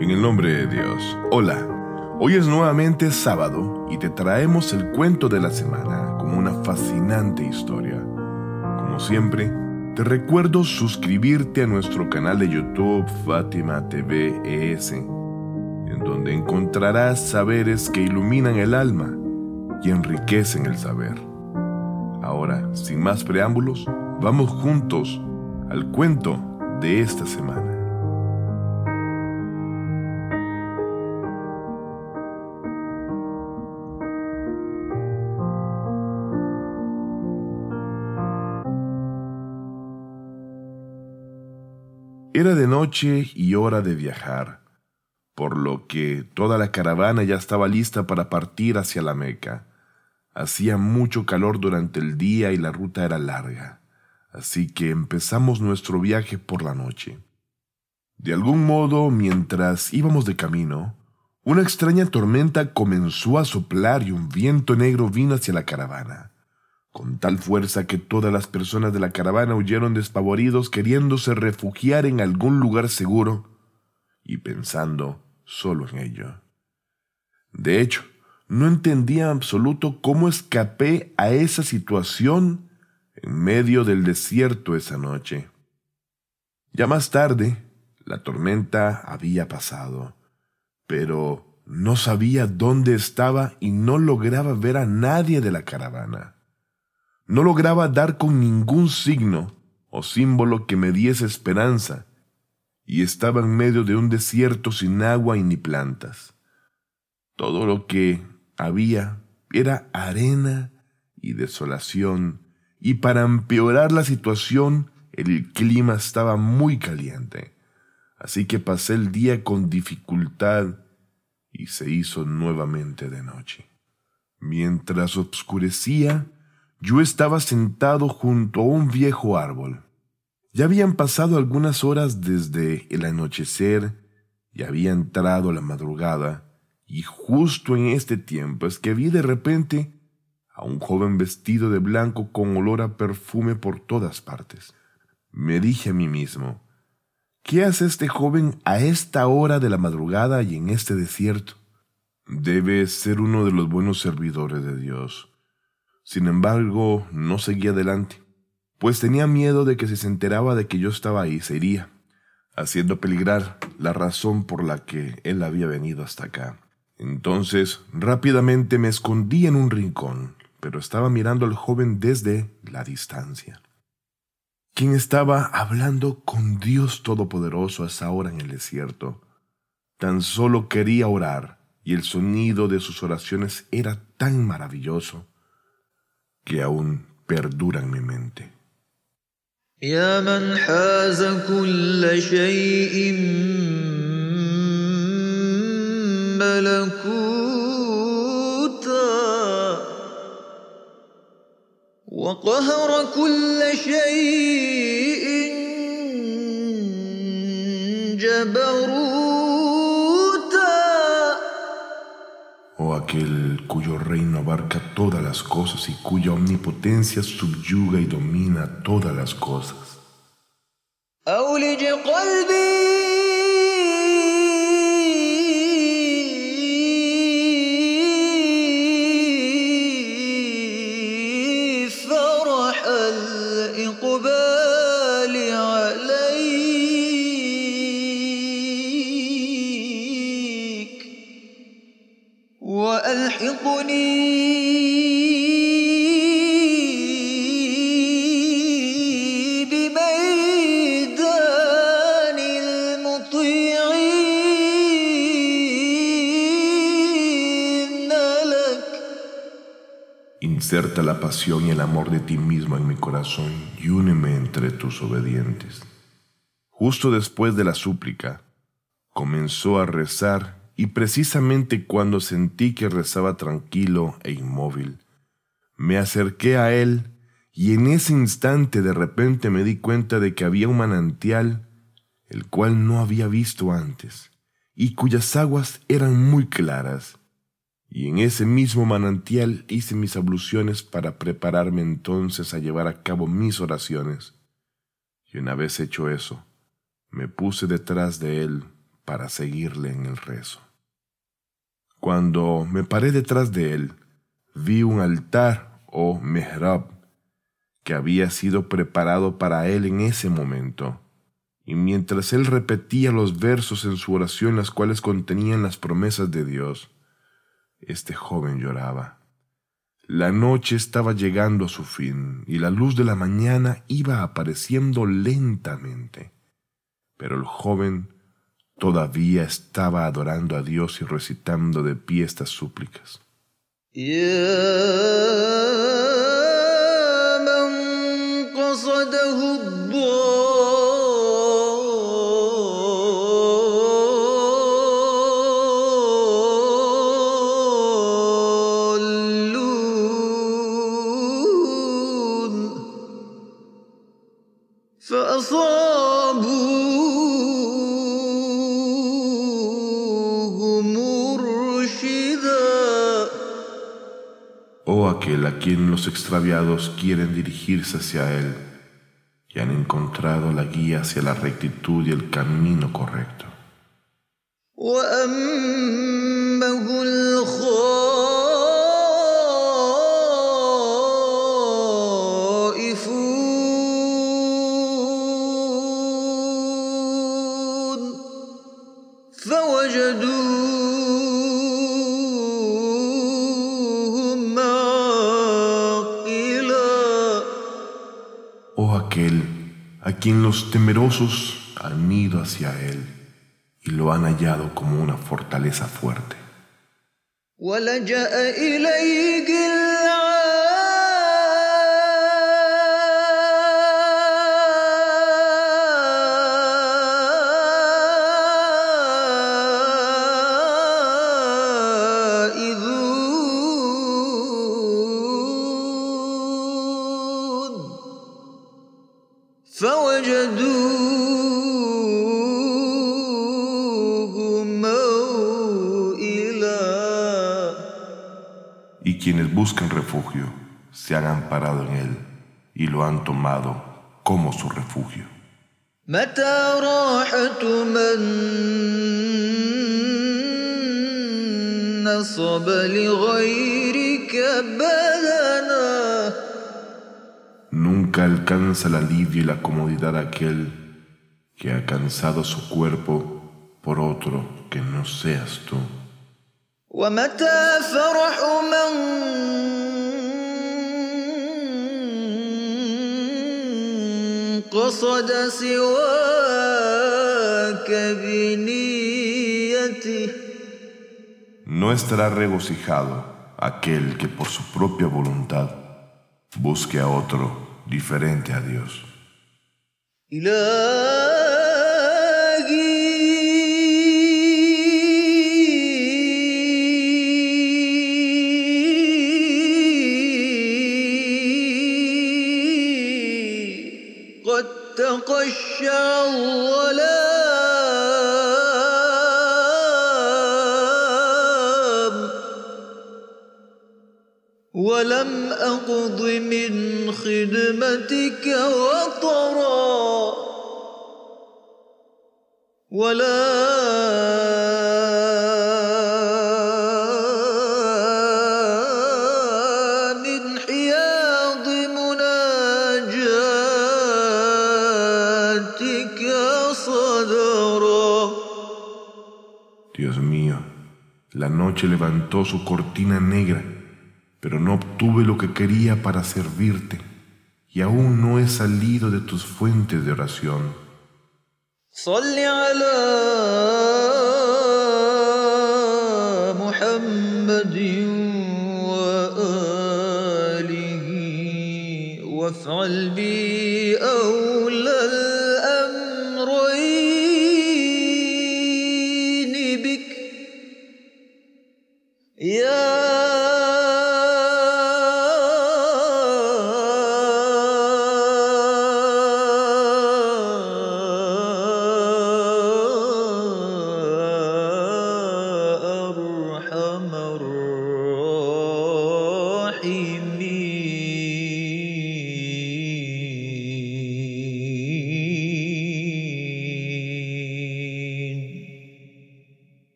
En el nombre de Dios. Hola, hoy es nuevamente sábado y te traemos el cuento de la semana como una fascinante historia. Como siempre, te recuerdo suscribirte a nuestro canal de YouTube Fátima TV ES, en donde encontrarás saberes que iluminan el alma y enriquecen el saber. Ahora, sin más preámbulos, vamos juntos al cuento de esta semana. Era de noche y hora de viajar, por lo que toda la caravana ya estaba lista para partir hacia la Meca. Hacía mucho calor durante el día y la ruta era larga, así que empezamos nuestro viaje por la noche. De algún modo, mientras íbamos de camino, una extraña tormenta comenzó a soplar y un viento negro vino hacia la caravana con tal fuerza que todas las personas de la caravana huyeron despavoridos queriéndose refugiar en algún lugar seguro y pensando solo en ello. De hecho, no entendía en absoluto cómo escapé a esa situación en medio del desierto esa noche. Ya más tarde, la tormenta había pasado, pero no sabía dónde estaba y no lograba ver a nadie de la caravana. No lograba dar con ningún signo o símbolo que me diese esperanza, y estaba en medio de un desierto sin agua y ni plantas. Todo lo que había era arena y desolación, y para empeorar la situación el clima estaba muy caliente, así que pasé el día con dificultad y se hizo nuevamente de noche. Mientras obscurecía, yo estaba sentado junto a un viejo árbol. Ya habían pasado algunas horas desde el anochecer y había entrado la madrugada, y justo en este tiempo es que vi de repente a un joven vestido de blanco con olor a perfume por todas partes. Me dije a mí mismo, ¿qué hace este joven a esta hora de la madrugada y en este desierto? Debe ser uno de los buenos servidores de Dios sin embargo, no seguía adelante, pues tenía miedo de que si se enteraba de que yo estaba ahí se iría, haciendo peligrar la razón por la que él había venido hasta acá. Entonces, rápidamente me escondí en un rincón, pero estaba mirando al joven desde la distancia, quien estaba hablando con Dios Todopoderoso a esa hora en el desierto. Tan solo quería orar, y el sonido de sus oraciones era tan maravilloso que aún perdura en mi mente. يا من حاز كل شيء ملكوتا وقهر كل شيء جبروتا Aquel cuyo reino abarca todas las cosas y cuya omnipotencia subyuga y domina todas las cosas. وألحقني بميدان المطيعين لك Inserta la pasión y el amor de ti mismo en mi corazón y úneme entre tus obedientes. Justo después de la súplica, comenzó a rezar y precisamente cuando sentí que rezaba tranquilo e inmóvil, me acerqué a él y en ese instante de repente me di cuenta de que había un manantial el cual no había visto antes y cuyas aguas eran muy claras. Y en ese mismo manantial hice mis abluciones para prepararme entonces a llevar a cabo mis oraciones. Y una vez hecho eso, me puse detrás de él para seguirle en el rezo. Cuando me paré detrás de él, vi un altar o mehrab que había sido preparado para él en ese momento. Y mientras él repetía los versos en su oración, las cuales contenían las promesas de Dios, este joven lloraba. La noche estaba llegando a su fin y la luz de la mañana iba apareciendo lentamente. Pero el joven todavía estaba adorando a Dios y recitando de pie estas súplicas. Quien los extraviados quieren dirigirse hacia Él y han encontrado la guía hacia la rectitud y el camino correcto. Quien los temerosos han ido hacia él y lo han hallado como una fortaleza fuerte. Y quienes buscan refugio se han amparado en él y lo han tomado como su refugio. Nunca alcanza el alivio y la comodidad aquel que ha cansado su cuerpo por otro que no seas tú. No estará regocijado aquel que por su propia voluntad busque a otro diferente a Dios. ولم أقض من خدمتك وطرا. ولا من حياض مناجاتك صدرا. Dios mío, la noche levantó su cortina negra. pero no obtuve lo que quería para servirte, y aún no he salido de tus fuentes de oración.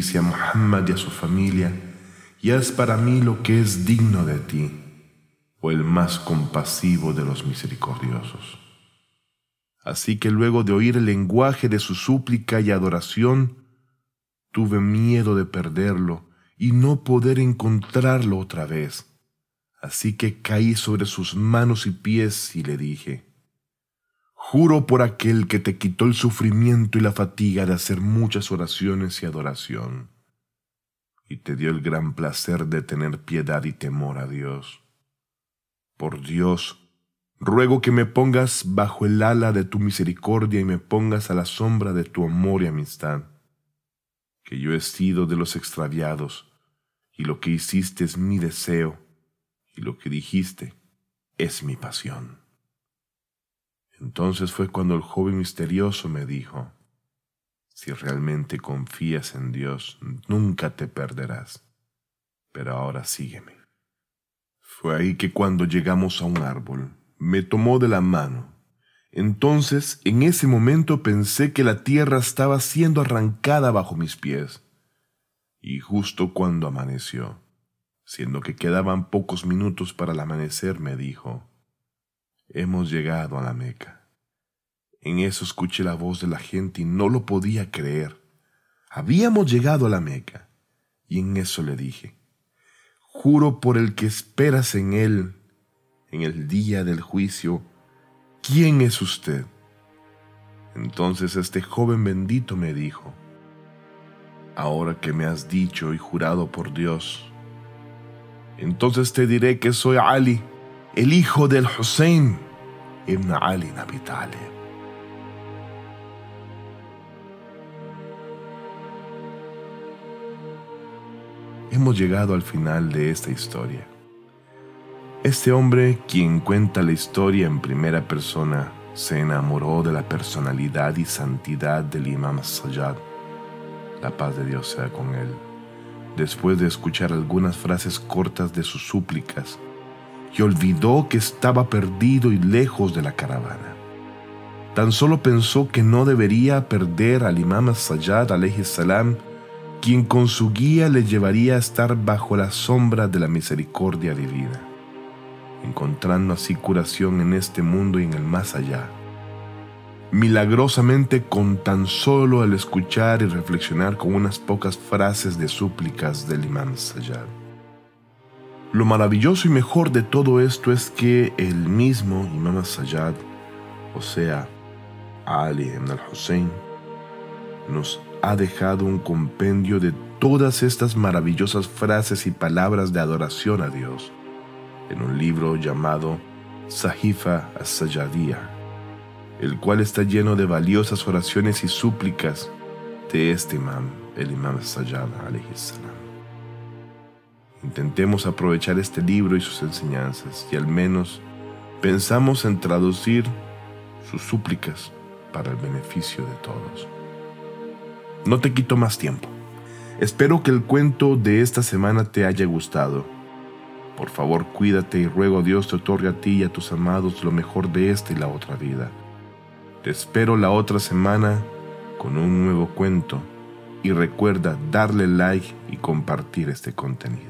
Bendice a Muhammad y a su familia, y haz para mí lo que es digno de ti, o el más compasivo de los misericordiosos. Así que luego de oír el lenguaje de su súplica y adoración, tuve miedo de perderlo y no poder encontrarlo otra vez. Así que caí sobre sus manos y pies y le dije, Juro por aquel que te quitó el sufrimiento y la fatiga de hacer muchas oraciones y adoración, y te dio el gran placer de tener piedad y temor a Dios. Por Dios, ruego que me pongas bajo el ala de tu misericordia y me pongas a la sombra de tu amor y amistad, que yo he sido de los extraviados, y lo que hiciste es mi deseo, y lo que dijiste es mi pasión. Entonces fue cuando el joven misterioso me dijo, si realmente confías en Dios, nunca te perderás. Pero ahora sígueme. Fue ahí que cuando llegamos a un árbol, me tomó de la mano. Entonces, en ese momento pensé que la tierra estaba siendo arrancada bajo mis pies. Y justo cuando amaneció, siendo que quedaban pocos minutos para el amanecer, me dijo, hemos llegado a la Meca. En eso escuché la voz de la gente y no lo podía creer. Habíamos llegado a la Meca. Y en eso le dije, juro por el que esperas en él, en el día del juicio, ¿quién es usted? Entonces este joven bendito me dijo, ahora que me has dicho y jurado por Dios, entonces te diré que soy Ali, el hijo del Hussein ibn Ali Nabi. Hemos llegado al final de esta historia. Este hombre, quien cuenta la historia en primera persona, se enamoró de la personalidad y santidad del Imam Sayyad. La paz de Dios sea con él. Después de escuchar algunas frases cortas de sus súplicas, y olvidó que estaba perdido y lejos de la caravana. Tan solo pensó que no debería perder al imam Sayyad salam, quien con su guía le llevaría a estar bajo la sombra de la misericordia divina, encontrando así curación en este mundo y en el más allá. Milagrosamente con tan solo el escuchar y reflexionar con unas pocas frases de súplicas del imam Sayyad. Lo maravilloso y mejor de todo esto es que el mismo Imam Sayyad, o sea, Ali ibn al-Hussein, nos ha dejado un compendio de todas estas maravillosas frases y palabras de adoración a Dios en un libro llamado Sahifa as-Sayyadiyah, el cual está lleno de valiosas oraciones y súplicas de este imam, el Imam Sayyad alayhi salam. Intentemos aprovechar este libro y sus enseñanzas y al menos pensamos en traducir sus súplicas para el beneficio de todos. No te quito más tiempo. Espero que el cuento de esta semana te haya gustado. Por favor, cuídate y ruego a Dios te otorgue a ti y a tus amados lo mejor de esta y la otra vida. Te espero la otra semana con un nuevo cuento y recuerda darle like y compartir este contenido.